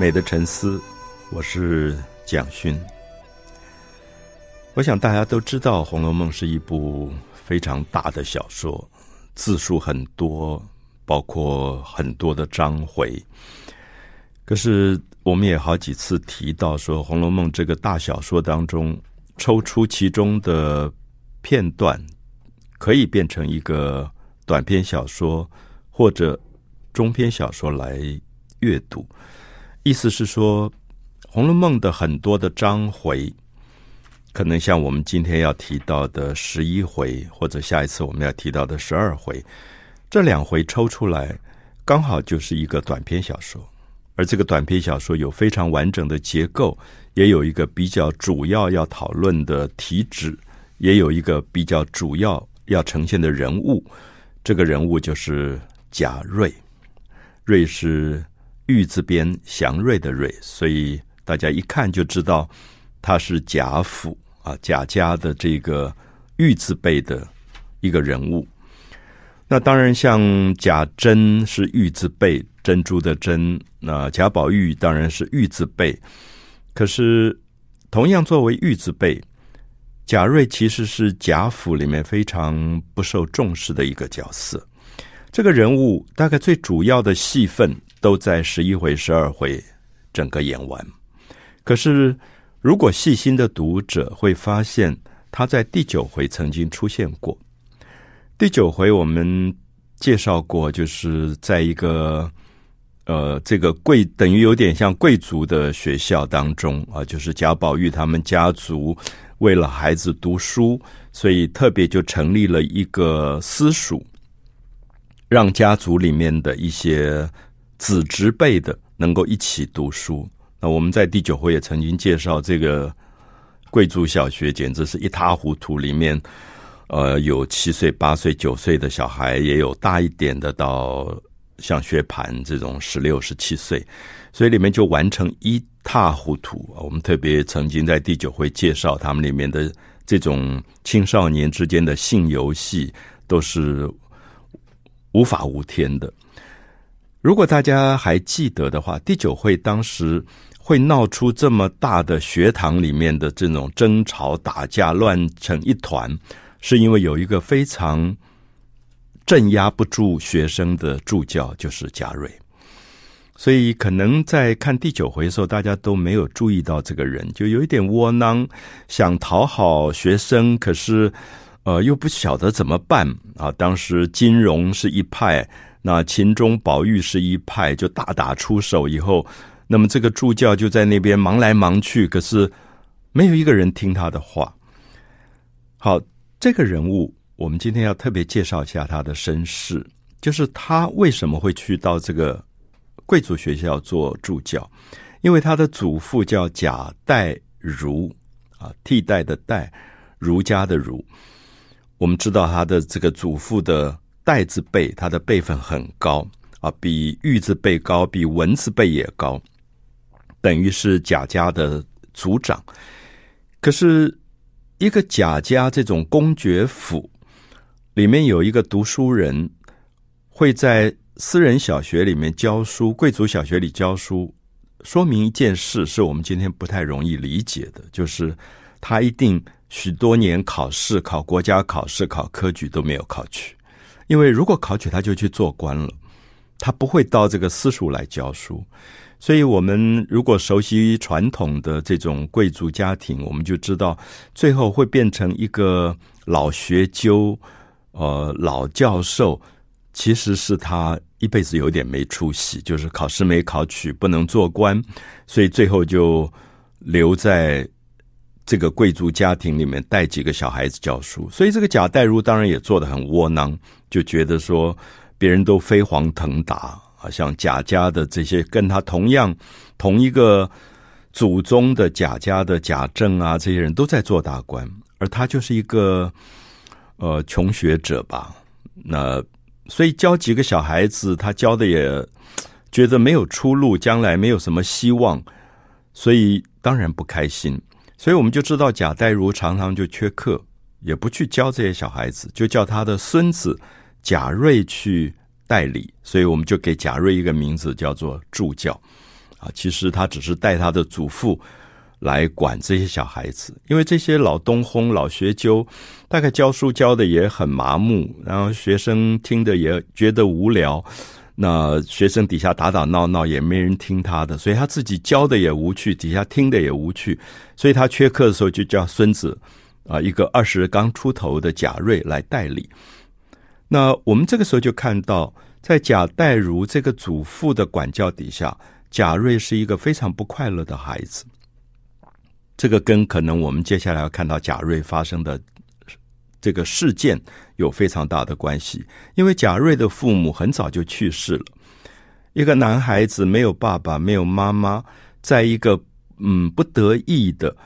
美的沉思，我是蒋勋。我想大家都知道，《红楼梦》是一部非常大的小说，字数很多，包括很多的章回。可是我们也好几次提到说，《红楼梦》这个大小说当中，抽出其中的片段，可以变成一个短篇小说或者中篇小说来阅读。意思是说，《红楼梦》的很多的章回。可能像我们今天要提到的十一回，或者下一次我们要提到的十二回，这两回抽出来，刚好就是一个短篇小说。而这个短篇小说有非常完整的结构，也有一个比较主要要讨论的题旨，也有一个比较主要要呈现的人物。这个人物就是贾瑞，瑞是玉字边祥瑞的瑞，所以大家一看就知道。他是贾府啊，贾家的这个玉字辈的一个人物。那当然，像贾珍是玉字辈，珍珠的珍。那贾宝玉当然是玉字辈。可是，同样作为玉字辈，贾瑞其实是贾府里面非常不受重视的一个角色。这个人物大概最主要的戏份都在十一回、十二回整个演完。可是。如果细心的读者会发现，他在第九回曾经出现过。第九回我们介绍过，就是在一个呃，这个贵等于有点像贵族的学校当中啊，就是贾宝玉他们家族为了孩子读书，所以特别就成立了一个私塾，让家族里面的一些子侄辈的能够一起读书。那我们在第九回也曾经介绍这个贵族小学，简直是一塌糊涂。里面，呃，有七岁、八岁、九岁的小孩，也有大一点的，到像薛蟠这种十六、十七岁，所以里面就完成一塌糊涂。我们特别曾经在第九回介绍他们里面的这种青少年之间的性游戏，都是无法无天的。如果大家还记得的话，第九回当时。会闹出这么大的学堂里面的这种争吵、打架、乱成一团，是因为有一个非常镇压不住学生的助教，就是贾瑞。所以可能在看第九回的时候，大家都没有注意到这个人，就有一点窝囊，想讨好学生，可是呃又不晓得怎么办啊。当时金荣是一派，那秦钟、宝玉是一派，就大打出手以后。那么这个助教就在那边忙来忙去，可是没有一个人听他的话。好，这个人物我们今天要特别介绍一下他的身世，就是他为什么会去到这个贵族学校做助教？因为他的祖父叫贾代儒啊，替代的代，儒家的儒。我们知道他的这个祖父的代字辈，他的辈分很高啊，比玉字辈高，比文字辈也高。等于是贾家的族长，可是一个贾家这种公爵府里面有一个读书人，会在私人小学里面教书，贵族小学里教书，说明一件事，是我们今天不太容易理解的，就是他一定许多年考试，考国家考试，考科举都没有考取，因为如果考取，他就去做官了，他不会到这个私塾来教书。所以，我们如果熟悉传统的这种贵族家庭，我们就知道，最后会变成一个老学究，呃，老教授，其实是他一辈子有点没出息，就是考试没考取，不能做官，所以最后就留在这个贵族家庭里面带几个小孩子教书。所以，这个贾代儒当然也做得很窝囊，就觉得说别人都飞黄腾达。好像贾家的这些跟他同样同一个祖宗的贾家的贾政啊，这些人都在做大官，而他就是一个呃穷学者吧。那所以教几个小孩子，他教的也觉得没有出路，将来没有什么希望，所以当然不开心。所以我们就知道贾代儒常常就缺课，也不去教这些小孩子，就叫他的孙子贾瑞去代理，所以我们就给贾瑞一个名字，叫做助教。啊，其实他只是带他的祖父来管这些小孩子，因为这些老东烘、老学究，大概教书教的也很麻木，然后学生听的也觉得无聊。那学生底下打打闹闹也没人听他的，所以他自己教的也无趣，底下听的也无趣，所以他缺课的时候就叫孙子啊，一个二十刚出头的贾瑞来代理。那我们这个时候就看到，在贾代儒这个祖父的管教底下，贾瑞是一个非常不快乐的孩子。这个跟可能我们接下来要看到贾瑞发生的。这个事件有非常大的关系，因为贾瑞的父母很早就去世了。一个男孩子没有爸爸，没有妈妈，在一个嗯不得意的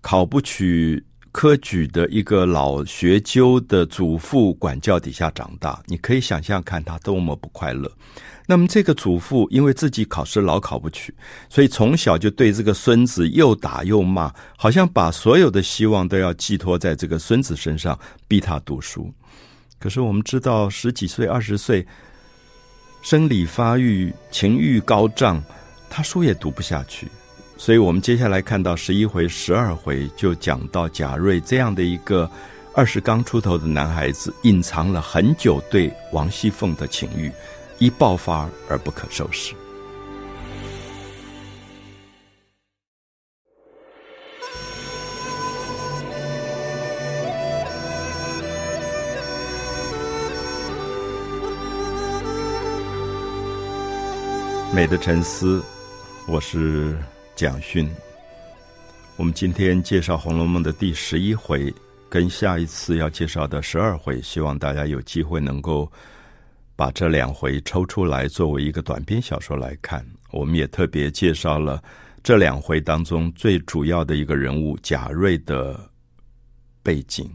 考不取科举的一个老学究的祖父管教底下长大，你可以想象看他多么不快乐。那么这个祖父因为自己考试老考不取，所以从小就对这个孙子又打又骂，好像把所有的希望都要寄托在这个孙子身上，逼他读书。可是我们知道，十几岁、二十岁，生理发育、情欲高涨，他书也读不下去。所以我们接下来看到十一回、十二回，就讲到贾瑞这样的一个二十刚出头的男孩子，隐藏了很久对王熙凤的情欲。一爆发而不可收拾。美的沉思，我是蒋勋。我们今天介绍《红楼梦》的第十一回，跟下一次要介绍的十二回，希望大家有机会能够。把这两回抽出来作为一个短篇小说来看，我们也特别介绍了这两回当中最主要的一个人物贾瑞的背景。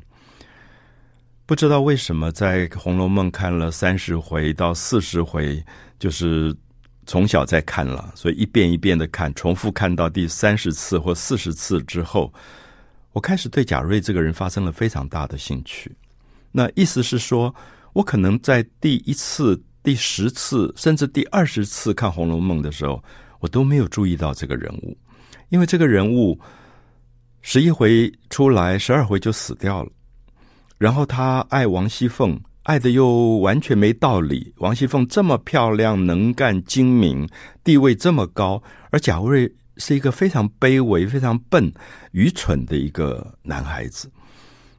不知道为什么在《红楼梦》看了三十回到四十回，就是从小在看了，所以一遍一遍的看，重复看到第三十次或四十次之后，我开始对贾瑞这个人发生了非常大的兴趣。那意思是说。我可能在第一次、第十次，甚至第二十次看《红楼梦》的时候，我都没有注意到这个人物，因为这个人物十一回出来，十二回就死掉了。然后他爱王熙凤，爱的又完全没道理。王熙凤这么漂亮、能干、精明，地位这么高，而贾瑞是一个非常卑微、非常笨、愚蠢的一个男孩子。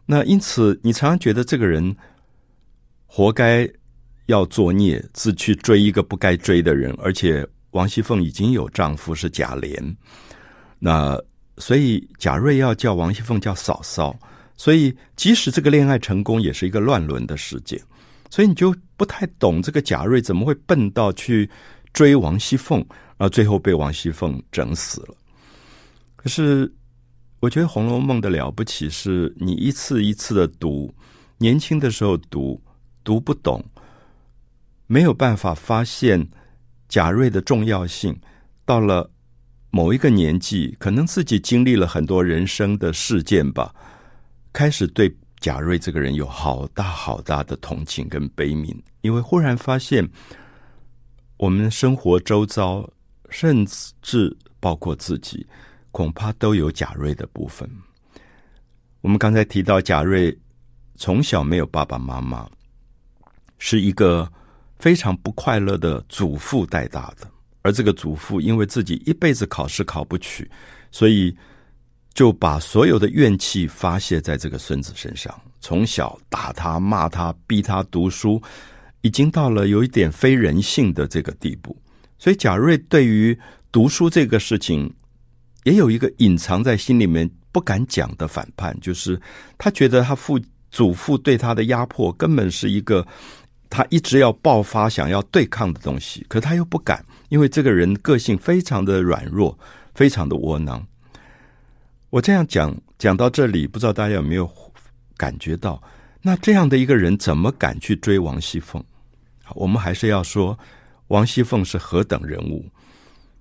那因此，你常常觉得这个人。活该要作孽，自去追一个不该追的人，而且王熙凤已经有丈夫是贾琏，那所以贾瑞要叫王熙凤叫嫂嫂，所以即使这个恋爱成功，也是一个乱伦的事件，所以你就不太懂这个贾瑞怎么会笨到去追王熙凤，而最后被王熙凤整死了。可是我觉得《红楼梦》的了不起是你一次一次的读，年轻的时候读。读不懂，没有办法发现贾瑞的重要性。到了某一个年纪，可能自己经历了很多人生的事件吧，开始对贾瑞这个人有好大好大的同情跟悲悯，因为忽然发现我们生活周遭，甚至包括自己，恐怕都有贾瑞的部分。我们刚才提到贾瑞从小没有爸爸妈妈。是一个非常不快乐的祖父带大的，而这个祖父因为自己一辈子考试考不取，所以就把所有的怨气发泄在这个孙子身上，从小打他、骂他、逼他读书，已经到了有一点非人性的这个地步。所以贾瑞对于读书这个事情，也有一个隐藏在心里面不敢讲的反叛，就是他觉得他父祖父对他的压迫根本是一个。他一直要爆发，想要对抗的东西，可他又不敢，因为这个人个性非常的软弱，非常的窝囊。我这样讲讲到这里，不知道大家有没有感觉到？那这样的一个人怎么敢去追王熙凤？我们还是要说，王熙凤是何等人物？《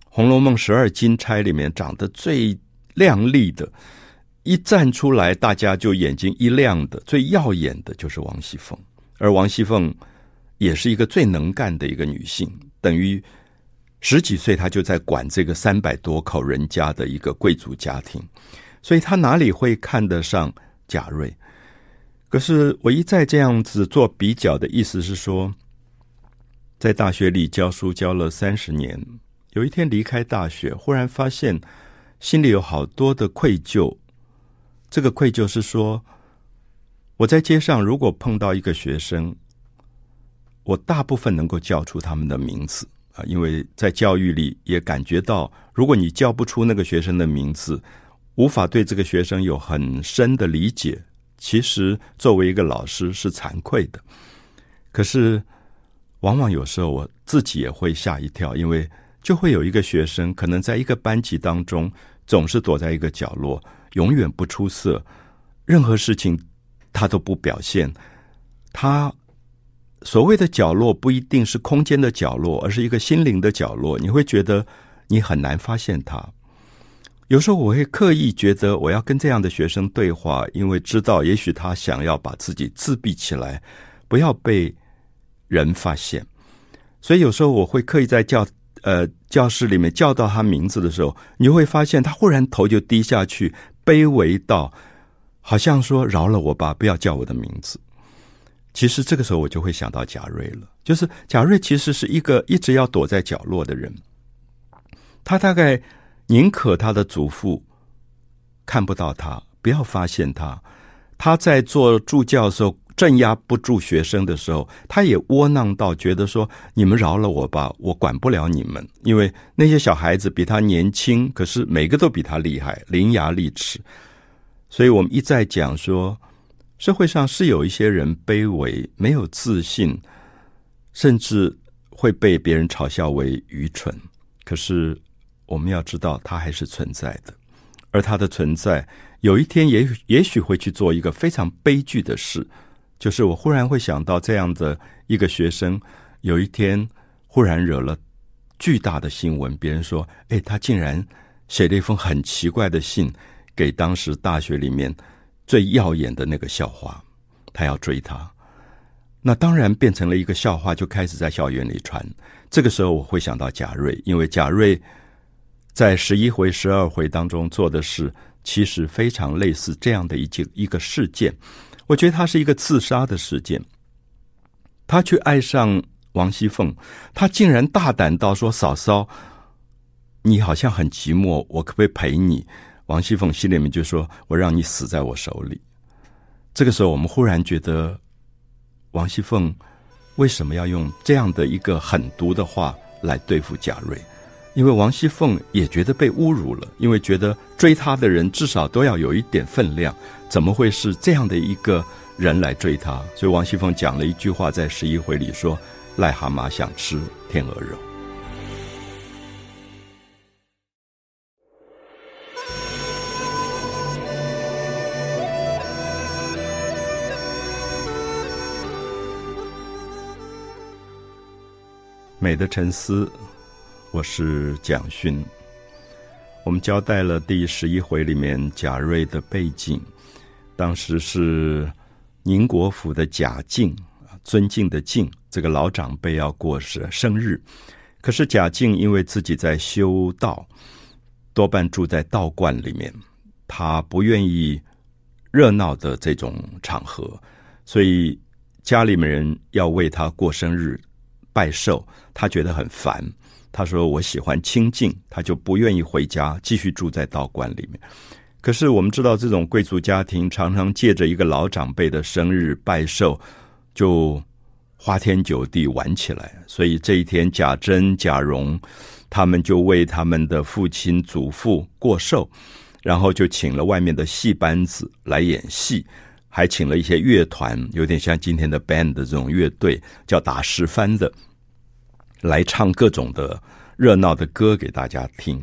红楼梦》十二金钗里面长得最亮丽的，一站出来，大家就眼睛一亮的，最耀眼的就是王熙凤，而王熙凤。也是一个最能干的一个女性，等于十几岁她就在管这个三百多口人家的一个贵族家庭，所以她哪里会看得上贾瑞？可是我一再这样子做比较的意思是说，在大学里教书教了三十年，有一天离开大学，忽然发现心里有好多的愧疚。这个愧疚是说，我在街上如果碰到一个学生，我大部分能够叫出他们的名字啊，因为在教育里也感觉到，如果你叫不出那个学生的名字，无法对这个学生有很深的理解，其实作为一个老师是惭愧的。可是，往往有时候我自己也会吓一跳，因为就会有一个学生，可能在一个班级当中，总是躲在一个角落，永远不出色，任何事情他都不表现。他所谓的角落，不一定是空间的角落，而是一个心灵的角落。你会觉得你很难发现它。有时候我会刻意觉得我要跟这样的学生对话，因为知道也许他想要把自己自闭起来，不要被人发现。所以有时候我会刻意在教呃教室里面叫到他名字的时候，你会发现他忽然头就低下去，卑微到好像说：“饶了我吧，不要叫我的名字。”其实这个时候我就会想到贾瑞了，就是贾瑞其实是一个一直要躲在角落的人，他大概。宁可他的祖父看不到他，不要发现他。他在做助教的时候，镇压不住学生的时候，他也窝囊到觉得说：“你们饶了我吧，我管不了你们。”因为那些小孩子比他年轻，可是每个都比他厉害，伶牙俐齿。所以我们一再讲说，社会上是有一些人卑微、没有自信，甚至会被别人嘲笑为愚蠢。可是。我们要知道，它还是存在的，而它的存在，有一天也也许会去做一个非常悲剧的事，就是我忽然会想到这样的一个学生，有一天忽然惹了巨大的新闻，别人说：“哎，他竟然写了一封很奇怪的信给当时大学里面最耀眼的那个校花，他要追她。”那当然变成了一个笑话，就开始在校园里传。这个时候，我会想到贾瑞，因为贾瑞。在十一回、十二回当中做的事，其实非常类似这样的一件一个事件。我觉得他是一个自杀的事件。他去爱上王熙凤，他竟然大胆到说：“嫂嫂，你好像很寂寞，我可不可以陪你？”王熙凤心里面就说：“我让你死在我手里。”这个时候，我们忽然觉得，王熙凤为什么要用这样的一个狠毒的话来对付贾瑞？因为王熙凤也觉得被侮辱了，因为觉得追她的人至少都要有一点分量，怎么会是这样的一个人来追她？所以王熙凤讲了一句话，在十一回里说：“癞蛤蟆想吃天鹅肉。”美的沉思。我是蒋勋，我们交代了第十一回里面贾瑞的背景，当时是宁国府的贾敬，尊敬的敬，这个老长辈要过生生日，可是贾敬因为自己在修道，多半住在道观里面，他不愿意热闹的这种场合，所以家里面人要为他过生日拜寿，他觉得很烦。他说：“我喜欢清静，他就不愿意回家，继续住在道观里面。可是我们知道，这种贵族家庭常常借着一个老长辈的生日拜寿，就花天酒地玩起来。所以这一天，贾珍、贾蓉他们就为他们的父亲、祖父过寿，然后就请了外面的戏班子来演戏，还请了一些乐团，有点像今天的 band 的这种乐队，叫打十番的。”来唱各种的热闹的歌给大家听，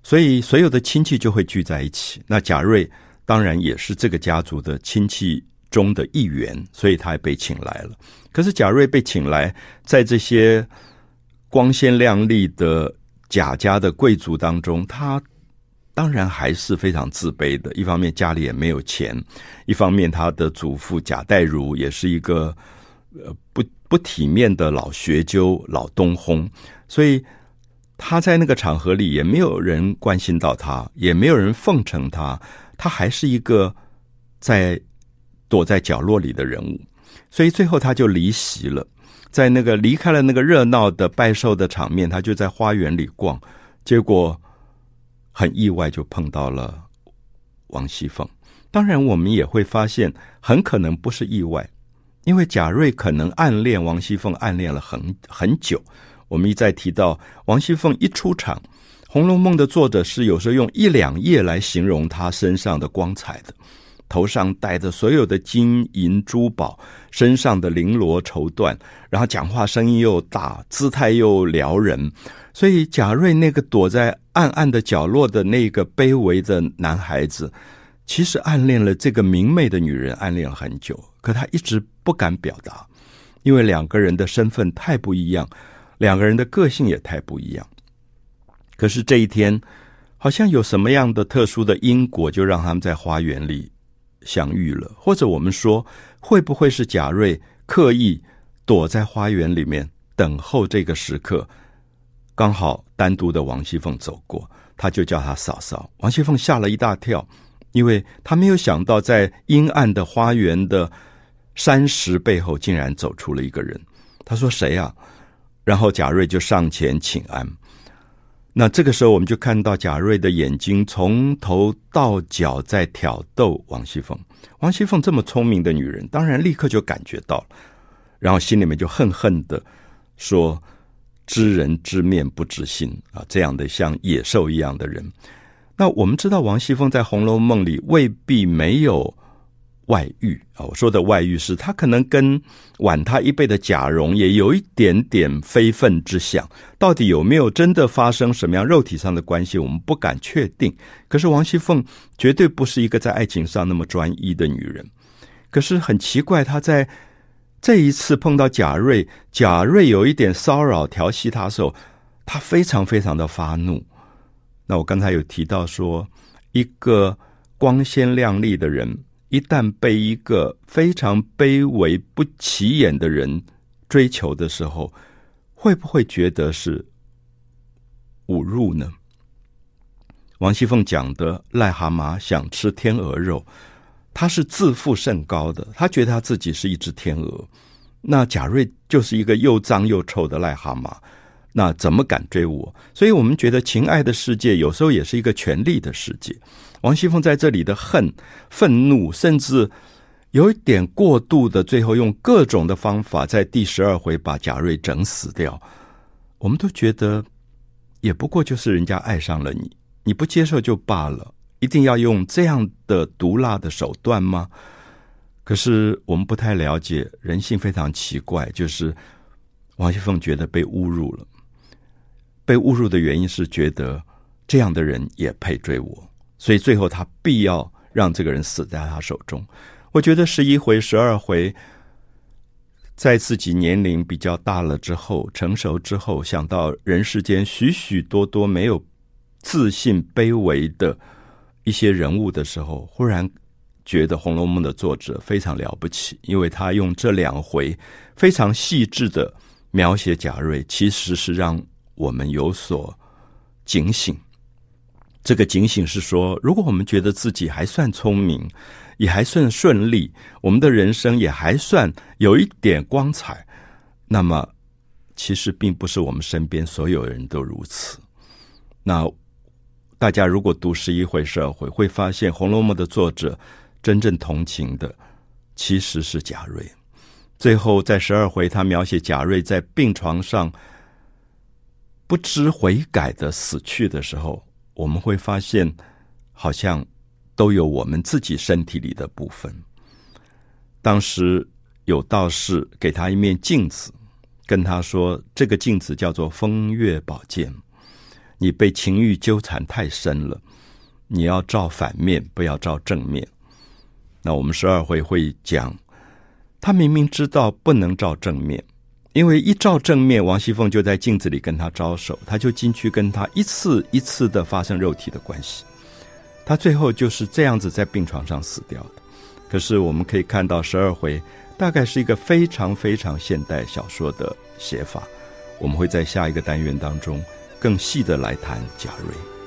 所以所有的亲戚就会聚在一起。那贾瑞当然也是这个家族的亲戚中的一员，所以他也被请来了。可是贾瑞被请来，在这些光鲜亮丽的贾家的贵族当中，他当然还是非常自卑的。一方面家里也没有钱，一方面他的祖父贾代儒也是一个呃不。不体面的老学究、老东烘，所以他在那个场合里也没有人关心到他，也没有人奉承他，他还是一个在躲在角落里的人物。所以最后他就离席了，在那个离开了那个热闹的拜寿的场面，他就在花园里逛，结果很意外就碰到了王熙凤。当然，我们也会发现，很可能不是意外，因为贾瑞可能暗恋王熙凤，暗恋了很很久。我们一再提到，王熙凤一出场，《红楼梦》的作者是有时候用一两页来形容她身上的光彩的，头上戴着所有的金银珠宝，身上的绫罗绸缎，然后讲话声音又大，姿态又撩人，所以贾瑞那个躲在暗暗的角落的那个卑微的男孩子。其实暗恋了这个明媚的女人，暗恋很久，可他一直不敢表达，因为两个人的身份太不一样，两个人的个性也太不一样。可是这一天，好像有什么样的特殊的因果，就让他们在花园里相遇了。或者我们说，会不会是贾瑞刻意躲在花园里面等候这个时刻？刚好单独的王熙凤走过，他就叫他嫂嫂。王熙凤吓了一大跳。因为他没有想到，在阴暗的花园的山石背后，竟然走出了一个人。他说：“谁呀？”然后贾瑞就上前请安。那这个时候，我们就看到贾瑞的眼睛从头到脚在挑逗王熙凤。王熙凤这么聪明的女人，当然立刻就感觉到了，然后心里面就恨恨的说：“知人知面不知心啊！这样的像野兽一样的人。”那我们知道，王熙凤在《红楼梦》里未必没有外遇啊。我说的外遇是，他可能跟晚他一辈的贾蓉也有一点点非分之想。到底有没有真的发生什么样肉体上的关系，我们不敢确定。可是王熙凤绝对不是一个在爱情上那么专一的女人。可是很奇怪，她在这一次碰到贾瑞，贾瑞有一点骚扰调戏她的时候，她非常非常的发怒。那我刚才有提到说，一个光鲜亮丽的人，一旦被一个非常卑微不起眼的人追求的时候，会不会觉得是侮辱呢？王熙凤讲的癞蛤蟆想吃天鹅肉，他是自负甚高的，他觉得他自己是一只天鹅。那贾瑞就是一个又脏又臭的癞蛤蟆。那怎么敢追我？所以我们觉得情爱的世界有时候也是一个权力的世界。王熙凤在这里的恨、愤怒，甚至有一点过度的，最后用各种的方法，在第十二回把贾瑞整死掉。我们都觉得，也不过就是人家爱上了你，你不接受就罢了，一定要用这样的毒辣的手段吗？可是我们不太了解人性，非常奇怪，就是王熙凤觉得被侮辱了。被侮辱的原因是觉得这样的人也配追我，所以最后他必要让这个人死在他手中。我觉得十一回、十二回，在自己年龄比较大了之后、成熟之后，想到人世间许许多多没有自信、卑微的一些人物的时候，忽然觉得《红楼梦》的作者非常了不起，因为他用这两回非常细致的描写贾瑞，其实是让。我们有所警醒，这个警醒是说，如果我们觉得自己还算聪明，也还算顺利，我们的人生也还算有一点光彩，那么其实并不是我们身边所有人都如此。那大家如果读十一回、十二回，会发现《红楼梦》的作者真正同情的其实是贾瑞。最后在十二回，他描写贾瑞在病床上。不知悔改的死去的时候，我们会发现，好像都有我们自己身体里的部分。当时有道士给他一面镜子，跟他说：“这个镜子叫做风月宝鉴，你被情欲纠缠太深了，你要照反面，不要照正面。”那我们十二回会讲，他明明知道不能照正面。因为一照正面，王熙凤就在镜子里跟他招手，他就进去跟他一次一次的发生肉体的关系，他最后就是这样子在病床上死掉的。可是我们可以看到十二回大概是一个非常非常现代小说的写法，我们会在下一个单元当中更细的来谈贾瑞。